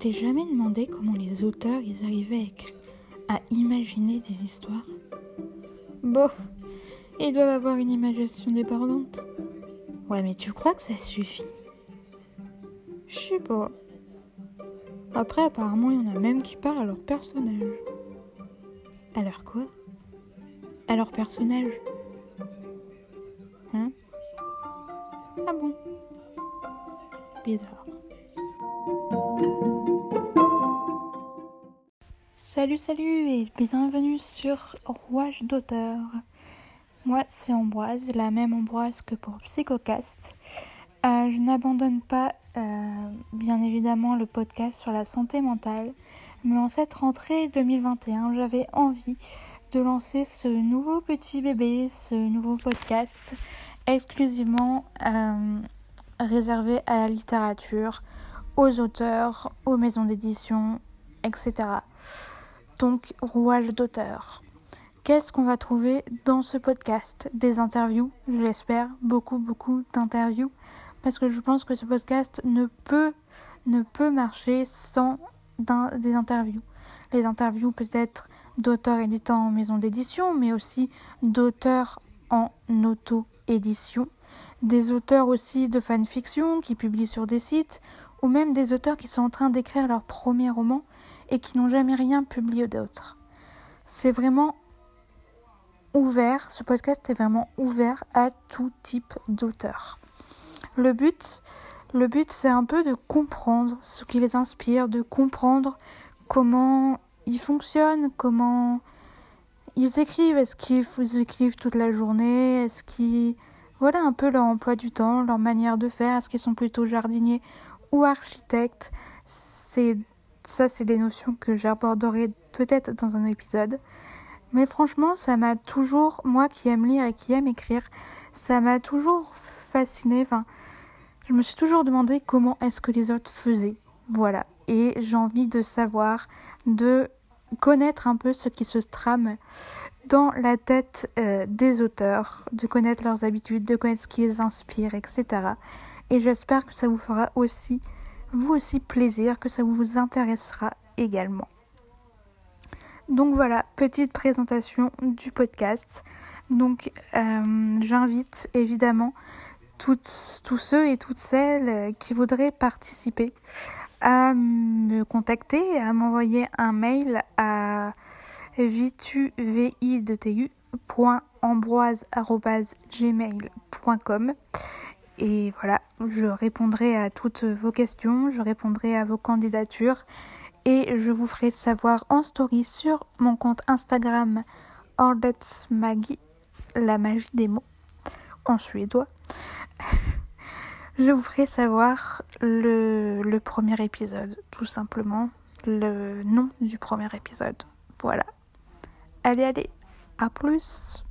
t'es jamais demandé comment les auteurs ils arrivaient à, à imaginer des histoires? Bon, ils doivent avoir une imagination débordante. Ouais, mais tu crois que ça suffit? Je sais pas. Après, apparemment, il y en a même qui parlent à leur personnage. Alors quoi? À leur personnage Hein? Ah bon? Bizarre. Salut, salut et bienvenue sur Rouage d'auteur. Moi, c'est Ambroise, la même Ambroise que pour Psychocast. Euh, je n'abandonne pas, euh, bien évidemment, le podcast sur la santé mentale, mais en cette rentrée 2021, j'avais envie de lancer ce nouveau petit bébé, ce nouveau podcast exclusivement euh, réservé à la littérature, aux auteurs, aux maisons d'édition, etc. Donc, rouage d'auteur. Qu'est-ce qu'on va trouver dans ce podcast? Des interviews, je l'espère, beaucoup, beaucoup d'interviews, parce que je pense que ce podcast ne peut, ne peut marcher sans des interviews. Les interviews peut-être d'auteurs éditant en maison d'édition, mais aussi d'auteurs en auto-édition, des auteurs aussi de fanfiction qui publient sur des sites, ou même des auteurs qui sont en train d'écrire leur premier roman et qui n'ont jamais rien publié d'autre. C'est vraiment ouvert, ce podcast est vraiment ouvert à tout type d'auteur. Le but, le but c'est un peu de comprendre ce qui les inspire, de comprendre comment ils fonctionnent, comment ils écrivent, est-ce qu'ils écrivent toute la journée, est-ce qu'ils voilà un peu leur emploi du temps, leur manière de faire, est-ce qu'ils sont plutôt jardiniers ou architectes? C'est ça c'est des notions que j'aborderai peut-être dans un épisode. Mais franchement, ça m'a toujours, moi qui aime lire et qui aime écrire, ça m'a toujours fasciné. Enfin, je me suis toujours demandé comment est-ce que les autres faisaient. Voilà. Et j'ai envie de savoir, de connaître un peu ce qui se trame dans la tête euh, des auteurs, de connaître leurs habitudes, de connaître ce qui les inspire, etc. Et j'espère que ça vous fera aussi, vous aussi, plaisir, que ça vous intéressera également. Donc voilà, petite présentation du podcast. Donc euh, j'invite évidemment tous ceux et toutes celles qui voudraient participer à me contacter, à m'envoyer un mail à vitu.ambroise.gmail.com et voilà, je répondrai à toutes vos questions, je répondrai à vos candidatures et je vous ferai savoir en story sur mon compte Instagram Ordets Maggie, la magie des mots, en suédois. je vous ferai savoir le, le premier épisode, tout simplement, le nom du premier épisode. Voilà. Allez, allez, à plus